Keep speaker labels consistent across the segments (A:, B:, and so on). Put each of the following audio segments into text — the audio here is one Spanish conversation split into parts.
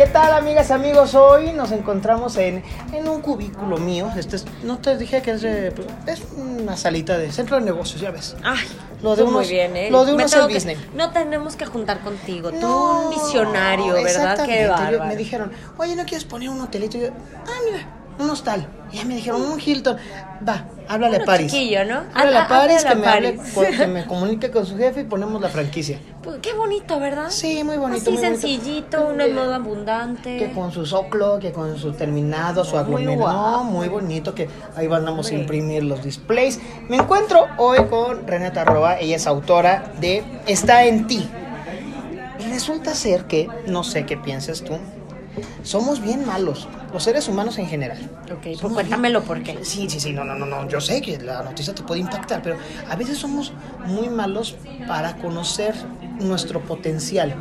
A: ¿Qué tal, amigas, amigos? Hoy nos encontramos en, en un cubículo mío. Este es, no te dije que es, de- es una salita de centro de negocios, ya ves.
B: Ay,
A: Lo de
B: tú
A: unos-
B: muy bien, ¿eh?
A: lo de unos el business.
B: No tenemos que juntar contigo. Tú
A: No,
B: un visionario, ¿verdad? Qué bárbaro.
A: Me dijeron, oye, ¿no quieres poner un hotelito? Y yo, ah, mira, un hostal. Y ya me dijeron, un Hilton. Va, háblale
B: Uno
A: a Paris.
B: chiquillo, ¿no?
A: Háblale a
B: Ah,
A: Paris,
B: háblale
A: que
B: a
A: me, hable,
B: Paris.
A: que me comunique con su jefe y ponemos la franquicia.
B: Pues, qué bonito, ¿verdad?
A: Sí, muy bonito.
B: Así
A: muy bonito.
B: sencillito, uno en modo abundante.
A: Que con su soclo, que con su terminado, su
B: Muy
A: aglomerado.
B: guapo.
A: No, muy bonito, que ahí vamos a imprimir los displays. Me encuentro hoy con Renata Roa, ella es autora de Está en ti. Resulta ser que, no sé qué piensas tú, somos bien malos, los seres humanos en general.
B: Ok, pues cuéntamelo
A: bien-
B: por qué.
A: Sí, sí, sí, no, no, no, no, yo sé que la noticia te puede impactar, pero a veces somos muy malos para conocer nuestro potencial.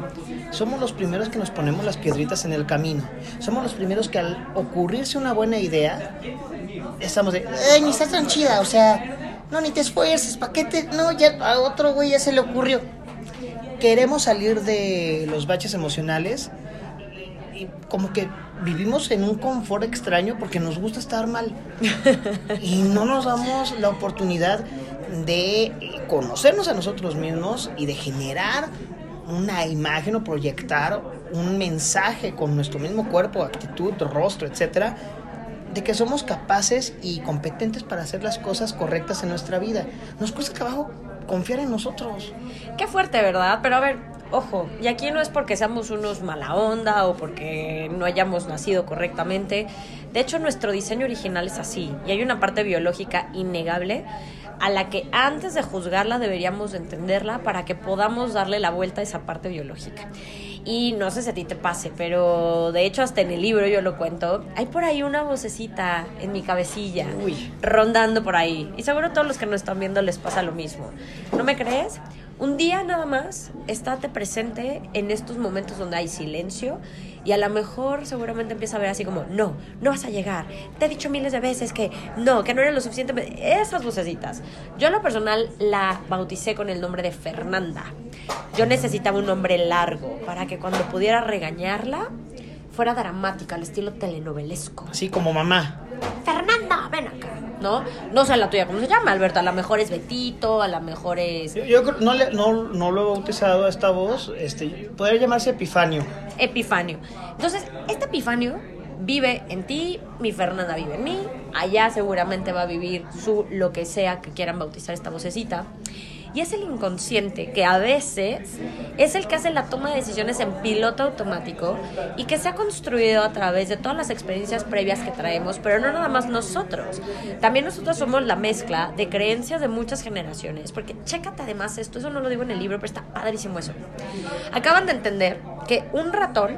A: Somos los primeros que nos ponemos las piedritas en el camino. Somos los primeros que al ocurrirse una buena idea, estamos de, ay, ni está tan chida, o sea, no, ni te esfuerces, ¿para qué te...? No, ya a otro güey ya se le ocurrió. Queremos salir de los baches emocionales y como que vivimos en un confort extraño porque nos gusta estar mal y no nos damos la oportunidad de conocernos a nosotros mismos y de generar una imagen o proyectar un mensaje con nuestro mismo cuerpo, actitud, rostro, etcétera, de que somos capaces y competentes para hacer las cosas correctas en nuestra vida. Nos cuesta trabajo confiar en nosotros.
B: Qué fuerte, ¿verdad? Pero a ver, ojo, y aquí no es porque seamos unos mala onda o porque no hayamos nacido correctamente. De hecho, nuestro diseño original es así. Y hay una parte biológica innegable a la que antes de juzgarla deberíamos de entenderla para que podamos darle la vuelta a esa parte biológica. Y no sé si a ti te pase, pero de hecho hasta en el libro yo lo cuento. Hay por ahí una vocecita en mi cabecilla
A: Uy.
B: rondando por ahí. Y seguro a todos los que nos están viendo les pasa lo mismo. ¿No me crees? Un día nada más, estate presente en estos momentos donde hay silencio y a lo mejor seguramente empieza a ver así como, no, no vas a llegar. Te he dicho miles de veces que no, que no eres lo suficiente. Esas vocecitas. Yo a lo personal la bauticé con el nombre de Fernanda. Yo necesitaba un nombre largo para que cuando pudiera regañarla fuera dramática, al estilo telenovelesco.
A: Así como mamá.
B: Fernanda, ven acá. ¿No? No sé la tuya cómo se llama, Alberto. A lo mejor es Betito, a lo mejor es
A: Yo, yo creo- no, le- no, no lo he bautizado a esta voz. Este, podría llamarse Epifanio.
B: Epifanio. Entonces, este Epifanio vive en ti, mi Fernanda vive en mí, allá seguramente va a vivir su lo que sea que quieran bautizar esta vocecita. Y es el inconsciente que a veces es el que hace la toma de decisiones en piloto automático y que se ha construido a través de todas las experiencias previas que traemos, pero no nada más nosotros. También nosotros somos la mezcla de creencias de muchas generaciones, porque chécate además esto, eso no lo digo en el libro, pero está padrísimo eso. Acaban de entender que un ratón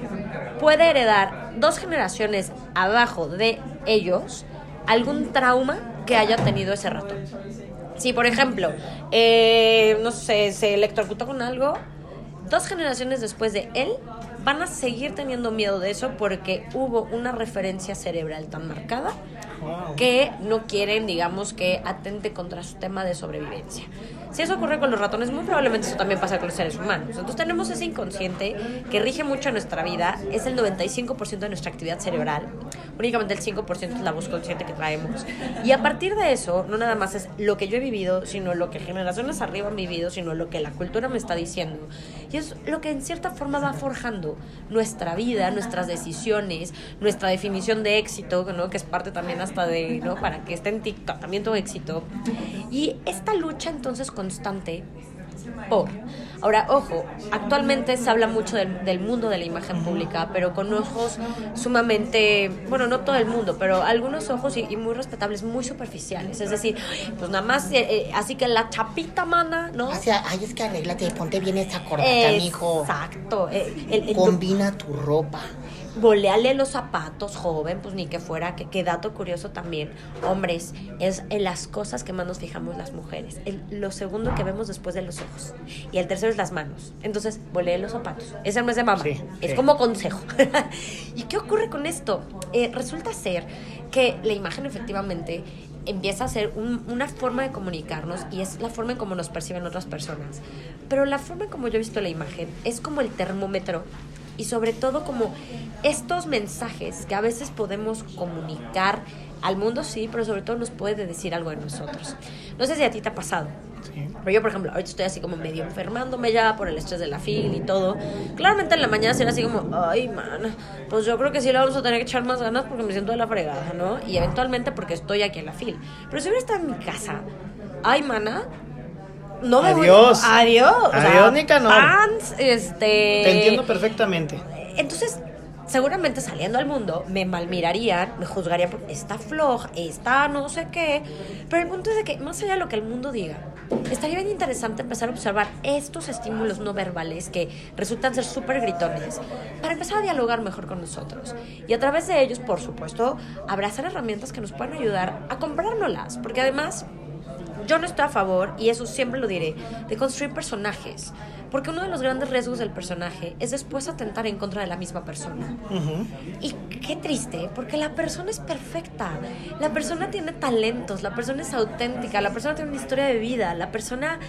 B: puede heredar dos generaciones abajo de ellos algún trauma que haya tenido ese ratón. Si, por ejemplo, eh, no sé, se electrocutó con algo, dos generaciones después de él van a seguir teniendo miedo de eso porque hubo una referencia cerebral tan marcada
A: Wow.
B: que no quieren, digamos, que atente contra su tema de sobrevivencia. Si eso ocurre con los ratones, muy probablemente eso también pasa con los seres humanos. Entonces tenemos ese inconsciente que rige mucho nuestra vida, es el 95% de nuestra actividad cerebral, únicamente el 5% es la voz consciente que traemos. Y a partir de eso, no nada más es lo que yo he vivido, sino lo que generaciones arriba han vivido, sino lo que la cultura me está diciendo. Y es lo que en cierta forma va forjando nuestra vida, nuestras decisiones, nuestra definición de éxito, ¿no? que es parte también hasta de, ¿no? Para que esté en TikTok también tu éxito. Y esta lucha entonces constante por. Ahora, ojo, actualmente se habla mucho del, del mundo de la imagen pública, pero con ojos sumamente, bueno, no todo el mundo, pero algunos ojos y, y muy respetables, muy superficiales. Es decir, pues nada más, eh, eh, así que la chapita mana, ¿no?
A: O sea, ay, es que arréglate, ponte bien esta corbata, mijo.
B: Exacto. eh, el- el-
A: Combina tu ropa.
B: Boleale los zapatos, joven, pues ni que fuera, que, que dato curioso también. Hombres, es en las cosas que más nos fijamos las mujeres. El- lo segundo que vemos después de los ojos. Y el tercero es las manos. Entonces, bolee los zapatos. Ese no es de mamá.
A: Sí,
B: es
A: sí.
B: como consejo. ¿Y qué ocurre con esto? Eh, resulta ser que la imagen efectivamente empieza a ser un- una forma de comunicarnos y es la forma en cómo nos perciben otras personas. Pero la forma en como yo he visto la imagen es como el termómetro y sobre todo como estos mensajes que a veces podemos comunicar al mundo, sí, pero sobre todo nos puede decir algo de nosotros. No sé si a ti te ha pasado. Pero yo, por ejemplo, ahorita estoy así como medio enfermándome ya por el estrés de la fil y todo. Claramente en la mañana será así como, ay, man, pues yo creo que sí le vamos a tener que echar más ganas porque me siento de la fregada, ¿no? Y eventualmente porque estoy aquí en la fil. Pero si hubiera estado en mi casa, ay, mana, no me voy-
A: Adiós.
B: Adiós. O sea,
A: Adiós, Nicanor.
B: pants, este...
A: Te entiendo perfectamente.
B: Entonces, seguramente saliendo al mundo, me malmirarían, me juzgarían por está floja, está no sé qué. Pero el punto es de que, más allá de lo que el mundo diga, estaría bien interesante empezar a observar estos estímulos no verbales que resultan ser súper gritones para empezar a dialogar mejor con nosotros. Y a través de ellos, por supuesto, abrazar herramientas que nos puedan ayudar a comprárnoslas. Porque además, yo no estoy a favor, y eso siempre lo diré, de construir personajes. Porque uno de los grandes riesgos del personaje es después atentar en contra de la misma persona. Y qué triste, porque la persona es perfecta. La persona tiene talentos, la persona es auténtica, la persona tiene una historia de vida, la persona...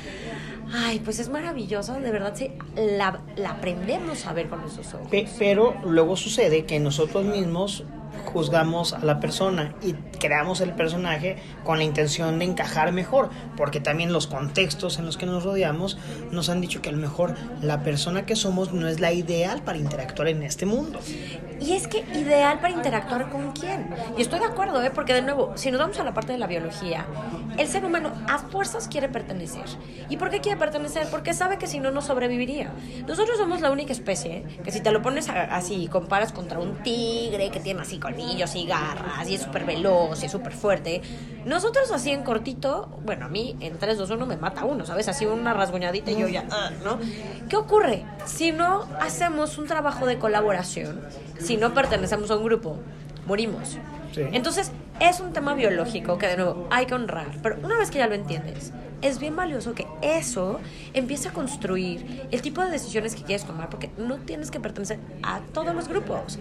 B: Ay, pues es maravillosa, de verdad, sí, la, la aprendemos a ver con esos ojos.
A: Pe- pero luego sucede que nosotros mismos juzgamos a la persona y creamos el personaje con la intención de encajar mejor, porque también los contextos en los que nos rodeamos nos han dicho que a lo mejor la persona que somos no es la ideal para interactuar en este mundo.
B: Y es que ideal para interactuar con quién. Y estoy de acuerdo, ¿eh? porque de nuevo, si nos vamos a la parte de la biología, el ser humano a fuerzas quiere pertenecer. ¿Y por qué quiere pertenecer? Porque sabe que si no, no sobreviviría. Nosotros somos la única especie que si te lo pones así y comparas contra un tigre que tiene así y garras y es súper veloz y es súper fuerte, nosotros así en cortito, bueno, a mí en 3, 2, 1 me mata uno, ¿sabes? Así una rasguñadita y yo ya, ah, ¿no? ¿Qué ocurre? Si no hacemos un trabajo de colaboración, si no pertenecemos a un grupo, morimos.
A: Sí.
B: Entonces, es un tema biológico que de nuevo hay que honrar, pero una vez que ya lo entiendes, es bien valioso que eso empiece a construir el tipo de decisiones que quieres tomar, porque no tienes que pertenecer a todos los grupos.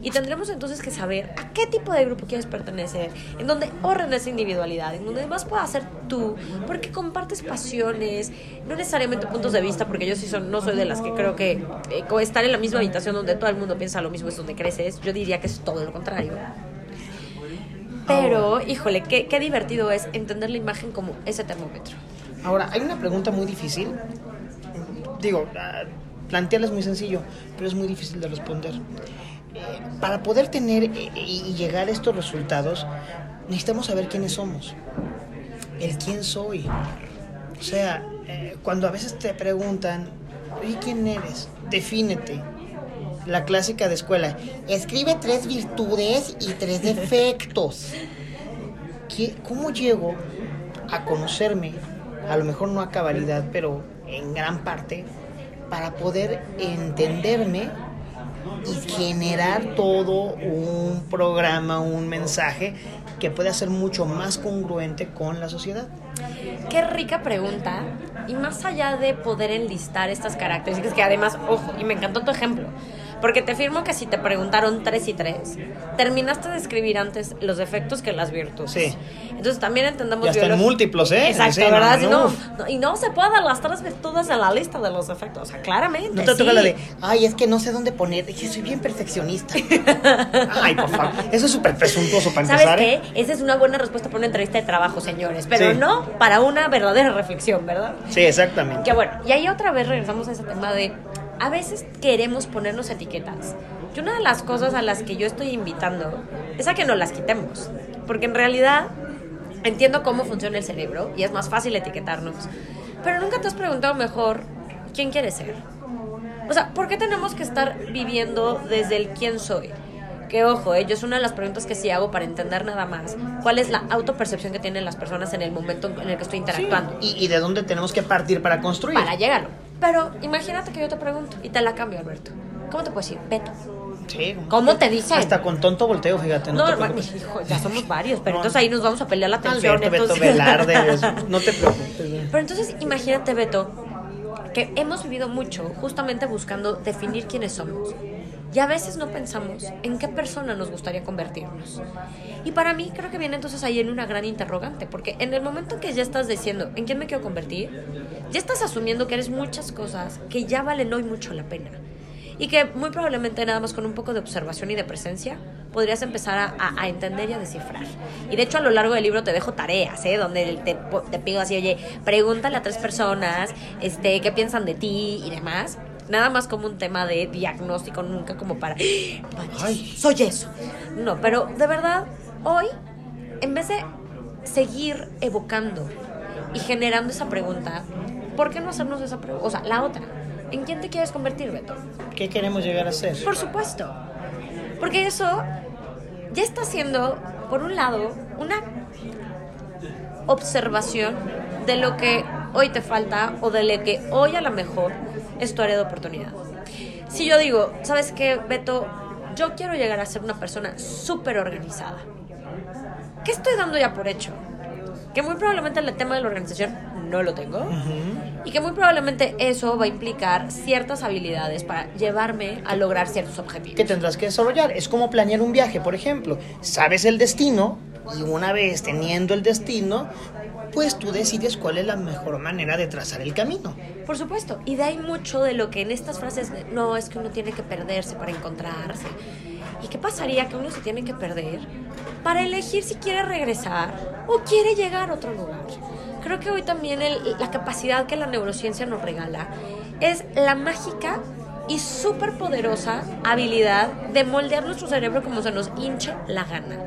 B: Y tendremos entonces que saber a qué tipo de grupo quieres pertenecer, en donde honren esa individualidad, en donde además puedas ser tú, porque compartes pasiones, no necesariamente puntos de vista, porque yo sí son, no soy de las que creo que eh, estar en la misma habitación donde todo el mundo piensa lo mismo es donde creces, yo diría que es todo lo contrario. Pero, híjole, qué, qué divertido es entender la imagen como ese termómetro.
A: Ahora, hay una pregunta muy difícil. Digo, plantearla es muy sencillo, pero es muy difícil de responder. Eh, para poder tener eh, y llegar a estos resultados, necesitamos saber quiénes somos. El quién soy. O sea, eh, cuando a veces te preguntan, oye, ¿quién eres? Defínete. La clásica de escuela. Escribe tres virtudes y tres defectos. ¿Qué- ¿Cómo llego a conocerme? A lo mejor no a cabalidad, pero en gran parte, para poder entenderme y generar todo un programa, un mensaje que pueda ser mucho más congruente con la sociedad.
B: Qué rica pregunta. Y más allá de poder enlistar estas características, que además, ojo, y me encantó tu ejemplo, porque te firmo que si te preguntaron tres y tres, terminaste de escribir antes los defectos que las virtudes.
A: Sí.
B: Entonces también entendemos
A: Y hasta en múltiplos, ¿eh?
B: Exacto,
A: Sí,
B: ¿verdad?
A: no,
B: no, y no se pueden las tres virtudes en la lista de los defectos. O sea, claramente.
A: No te toca
B: sí.
A: la de, ay, es que no sé dónde poner, dije, soy bien perfeccionista. ay, por favor, eso es súper presuntuoso para
B: ¿Sabes
A: empezar.
B: qué?
A: ¿eh?
B: Esa es una buena respuesta para una entrevista de trabajo, señores. Pero
A: Sí.
B: no para una verdadera reflexión, ¿verdad?
A: Sí, exactamente.
B: Que bueno, y ahí otra vez regresamos a ese tema de a veces queremos ponernos etiquetas. Y una de las cosas a las que yo estoy invitando es a que nos las quitemos. Porque en realidad entiendo cómo funciona el cerebro y es más fácil etiquetarnos. Pero nunca te has preguntado mejor quién quieres ser. O sea, ¿por qué tenemos que estar viviendo desde el quién soy? Que ojo, eh, yo es una de las preguntas que sí hago para entender nada más. ¿Cuál es la autopercepción que tienen las personas en el momento en el que estoy interactuando?
A: ¿Y, y de dónde tenemos que partir para construir?
B: para llegarlo. Pero imagínate que yo te pregunto y te la cambio, Alberto. ¿Cómo te puedes decir? Beto.
A: Sí,
B: ¿Cómo te dicen?
A: Hasta con tonto volteo, fíjate. No,
B: No,
A: te
B: hijo, ya somos varios, pero
A: No.
B: entonces ahí nos vamos a pelear la atención.
A: Alberto, Beto
B: entonces-
A: Velarde, eso, no te preocupes.
B: Pero entonces imagínate, Beto, que hemos vivido mucho justamente buscando definir quiénes somos. Y a veces no pensamos en qué persona nos gustaría convertirnos. Y para mí creo que viene entonces ahí en una gran interrogante, porque en el momento que ya estás diciendo en quién me quiero convertir, ya estás asumiendo que eres muchas cosas que ya valen hoy mucho la pena. Y que muy probablemente nada más con un poco de observación y de presencia podrías empezar a, a- a entender y a descifrar. Y de hecho a lo largo del libro te dejo tareas, ¿eh? Donde te, te pido así, oye, pregúntale a tres personas este, qué piensan de ti y demás. Nada más como un tema de diagnóstico, nunca como para, "Ah,
A: Ay.
B: soy eso. No, pero de verdad, hoy, en vez de seguir evocando y generando esa pregunta, ¿por qué no hacernos esa pregunta? O sea, la otra, ¿en quién te quieres convertir, Beto?
A: ¿Qué queremos llegar a ser?
B: Por supuesto. Porque eso ya está siendo, por un lado, una observación de lo que hoy te falta o de lo que hoy a lo mejor es tu área de oportunidad. Si yo digo, ¿sabes qué, Beto? Yo quiero llegar a ser una persona súper organizada. ¿Qué estoy dando ya por hecho? Que muy probablemente el tema de la organización no lo tengo. Y que muy probablemente eso va a implicar ciertas habilidades para llevarme a lograr ciertos objetivos.
A: que tendrás que desarrollar. Es como planear un viaje, por ejemplo. Sabes el destino y una vez teniendo el destino, pues tú decides cuál es la mejor manera de trazar el camino.
B: Por supuesto, y de ahí mucho de lo que en estas frases, no, es que uno tiene que perderse para encontrarse. ¿Y qué pasaría que uno se tiene que perder para elegir si quiere regresar o quiere llegar a otro lugar? Creo que hoy también el- la capacidad que la neurociencia nos regala es la mágica y súper poderosa habilidad de moldear nuestro cerebro como se nos hinche la gana.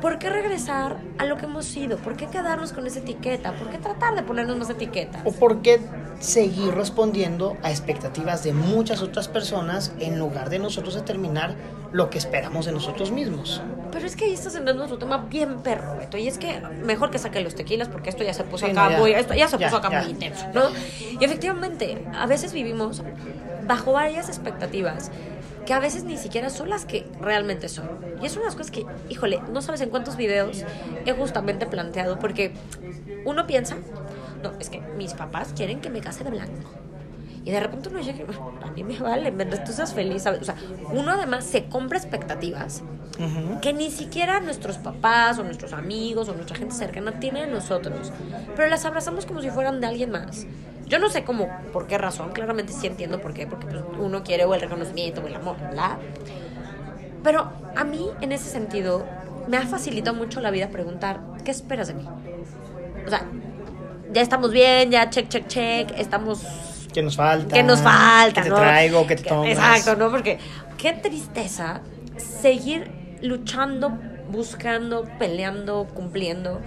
B: ¿Por qué regresar a lo que hemos sido? ¿Por qué quedarnos con esa etiqueta? ¿Por qué tratar de ponernos más etiquetas?
A: ¿O por qué seguir respondiendo a expectativas de muchas otras personas en lugar de nosotros determinar lo que esperamos de nosotros mismos?
B: Pero es que ahí estás entrando en otro tema bien perro, Beto. Y es que mejor que saque los tequilas porque esto ya se puso
A: Sí,
B: acá
A: no,
B: muy, esto ya se
A: Ya,
B: puso acá
A: ya.
B: muy intenso, ¿no? Y efectivamente, a veces vivimos bajo varias expectativas que a veces ni siquiera son las que realmente son. Y es una de las cosas que, híjole, no sabes en cuántos videos he justamente planteado porque uno piensa, no, es que mis papás quieren que me case de blanco. Y de repente uno llega, a mí me vale, mientras tú seas feliz, ¿sabes? O sea, uno además se compra expectativas
A: Ujú.
B: que ni siquiera nuestros papás o nuestros amigos o nuestra gente cercana tiene de nosotros, pero las abrazamos como si fueran de alguien más. Yo no sé cómo, por qué razón, claramente sí entiendo por qué, porque pues, uno quiere o el reconocimiento o el amor, ¿verdad? Pero a mí, en ese sentido, me ha facilitado mucho la vida preguntar, ¿qué esperas de mí? O sea, ya estamos bien, ya check, check, check, estamos
A: ¿Qué nos falta?
B: ¿Qué nos falta?
A: ¿Qué te
B: no?
A: traigo? ¿Qué te tomas?
B: Exacto, ¿no? Porque qué tristeza seguir luchando, buscando, peleando, cumpliendo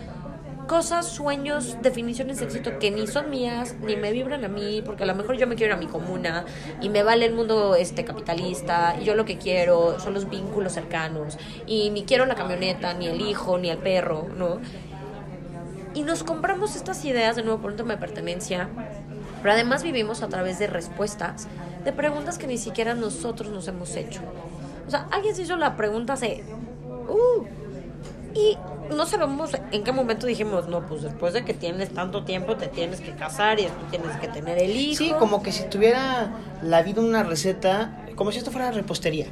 B: cosas, sueños, definiciones de éxito que ni son mías, ni me vibran a mí, porque a lo mejor yo me quiero ir a mi comuna y me vale el mundo este capitalista y yo lo que quiero son los vínculos cercanos y ni quiero la camioneta, ni el hijo, ni el perro, ¿no? Y nos compramos estas ideas de nuevo por un tema de pertenencia, pero además vivimos a través de respuestas, de preguntas que ni siquiera nosotros nos hemos hecho. O sea, alguien se hizo la pregunta hace... Uh, y no sabemos en qué momento dijimos, no, pues después de que tienes tanto tiempo te tienes que casar y tienes que tener el hijo.
A: Sí, como que si tuviera la vida una receta, como si esto fuera repostería.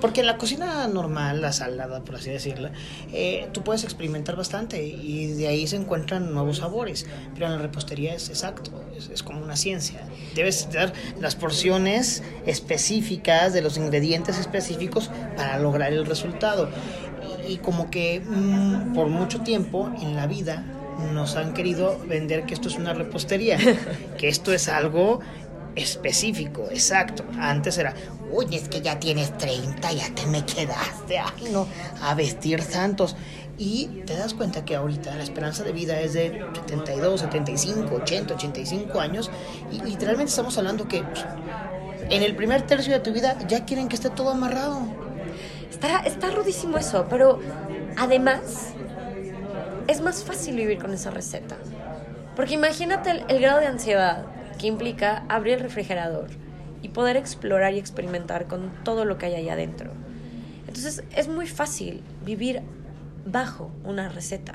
A: Porque en la cocina normal, la salada, por así decirlo, eh, tú puedes experimentar bastante y de ahí se encuentran nuevos sabores. Pero en la repostería es exacto, es, es como una ciencia. Debes dar las porciones específicas de los ingredientes específicos para lograr el resultado. Y, como que mm, por mucho tiempo en la vida nos han querido vender que esto es una repostería, que esto es algo específico, exacto. Antes era, uy, es que ya tienes 30, ya te me quedaste, ay no, a vestir santos. Y te das cuenta que ahorita la esperanza de vida es de 72, 75, 80, 85 años. Y literalmente estamos hablando que pues, en el primer tercio de tu vida ya quieren que esté todo amarrado.
B: Está, está rudísimo eso, pero además es más fácil vivir con esa receta. Porque imagínate el, el grado de ansiedad que implica abrir el refrigerador y poder explorar y experimentar con todo lo que hay ahí adentro. Entonces es muy fácil vivir bajo una receta.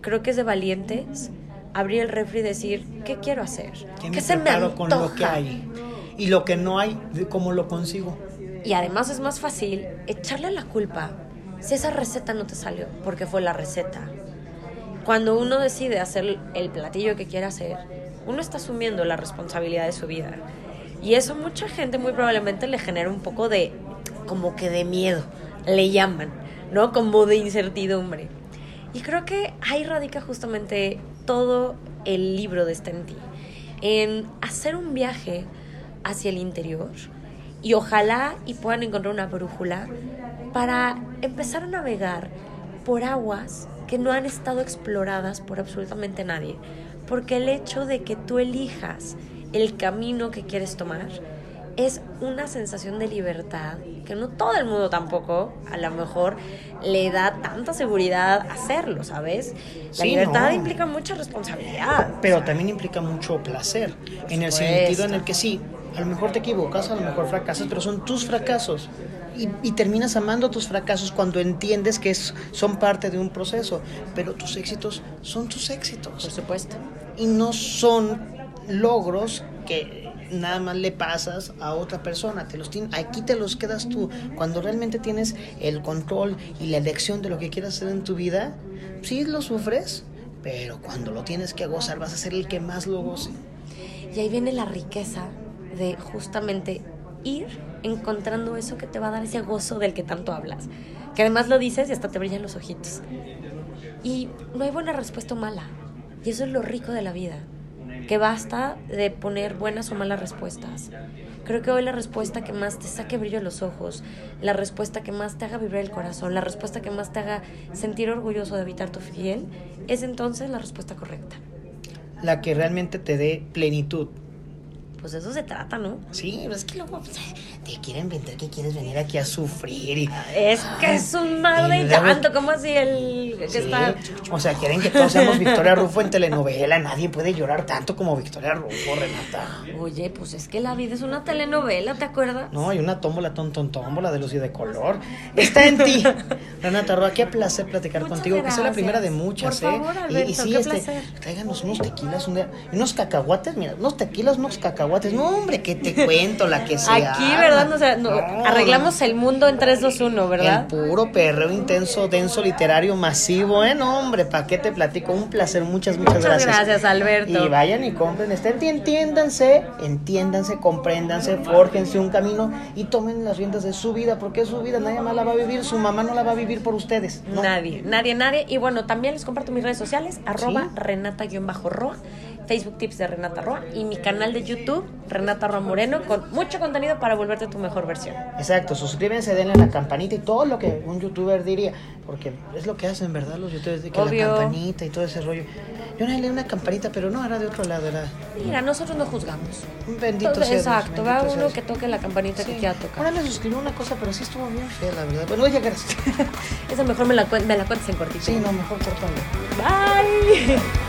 B: Creo que es de valientes abrir el refri y decir, ¿qué quiero hacer?
A: Que
B: ¿Qué
A: me
B: se me
A: preparo con lo que
B: antoja?
A: hay. Y lo que no hay, ¿cómo lo consigo?
B: Y además es más fácil echarle la culpa si esa receta no te salió, porque fue la receta. Cuando uno decide hacer el platillo que quiere hacer, uno está asumiendo la responsabilidad de su vida. Y eso mucha gente muy probablemente le genera un poco de, como que de miedo, le llaman, ¿no? Como de incertidumbre. Y creo que ahí radica justamente todo el libro de Está en ti, en hacer un viaje hacia el interior y ojalá y puedan encontrar una brújula para empezar a navegar por aguas que no han estado exploradas por absolutamente nadie. Porque el hecho de que tú elijas el camino que quieres tomar es una sensación de libertad que no todo el mundo tampoco a lo mejor le da tanta seguridad hacerlo, ¿sabes? La libertad implica mucha responsabilidad.
A: Pero también implica mucho placer, en el sentido en el que sí, a lo mejor te equivocas, a lo mejor fracasas, pero son tus fracasos. Y, terminas amando tus fracasos cuando entiendes que es, son parte de un proceso, pero tus éxitos son tus éxitos.
B: Por supuesto.
A: Y no son logros que nada más le pasas a otra persona, te los aquí te los quedas tú. Cuando realmente tienes el control y la elección de lo que quieras hacer en tu vida, sí lo sufres, pero cuando lo tienes que gozar vas a ser el que más lo goce.
B: Y ahí viene la riqueza de justamente ir encontrando eso que te va a dar ese gozo del que tanto hablas. Que además lo dices y hasta te brillan los ojitos. Y no hay buena respuesta o mala. Y eso es lo rico de la vida. Que basta de poner buenas o malas respuestas. Creo que hoy la respuesta que más te saque brillo a los ojos, la respuesta que más te haga vibrar el corazón, la respuesta que más te haga sentir orgulloso de evitar tu fiel, es entonces la respuesta correcta.
A: La que realmente te dé plenitud,
B: pues eso se trata, ¿no?
A: Sí, pero es que luego pues, te quieren vender que quieres venir aquí a sufrir. Y,
B: es que es un mal de tanto, como así el que está...
A: O sea, quieren que todos seamos Victoria Rufo en telenovela. Nadie puede llorar tanto como Victoria Rufo, Renata.
B: Oye, pues es que la vida es una telenovela, ¿te acuerdas?
A: No, hay una tómbola, ton, ton, tómbola de luz y de color. Está en ti. Renata Roa, qué placer platicar contigo, que sea la primera de muchas,
B: Por ¿eh? Favor, Alberto, y, sí,
A: qué
B: este, placer.
A: tráiganos unos tequilas, unos cacahuates, mira, unos tequilas, unos cacahuates no, hombre, que te cuento la que sea.
B: Aquí, ¿verdad? Arreglamos el mundo en 3, 2, 1, ¿verdad?
A: El puro perreo intenso, denso, literario, masivo, ¿eh? No, hombre, ¿para qué te platico? Un placer, muchas, muchas,
B: muchas gracias. gracias, Alberto.
A: Y vayan y compren, estén, entiéndanse, entiéndanse, compréndanse, fórjense un camino y tomen las riendas de su vida, porque es su vida, nadie más la va a vivir, su mamá no la va a vivir por ustedes.
B: Nadie, nadie, nadie. Y bueno, también les comparto mis redes sociales, arroba renata-roa Facebook Tips de Renata Roa y mi canal de YouTube, Renata Roa Moreno, con mucho contenido para volverte tu mejor versión.
A: Exacto, suscríbanse, denle a la campanita y todo lo que un youtuber diría, porque es lo que hacen, ¿verdad? Los youtubers, de que la campanita y todo ese rollo. Yo no le una campanita, pero no, era de otro lado, era...
B: Mira, nosotros no juzgamos.
A: Un bendito sea
B: Exacto, va uno que toque la campanita que quiera tocar.
A: Ahora le suscribí una cosa, pero sí estuvo bien fea, la verdad. Bueno, ya gracias.
B: Esa mejor me la, me la cuentes en cortito.
A: Sí, no, mejor cortando.
B: Bye.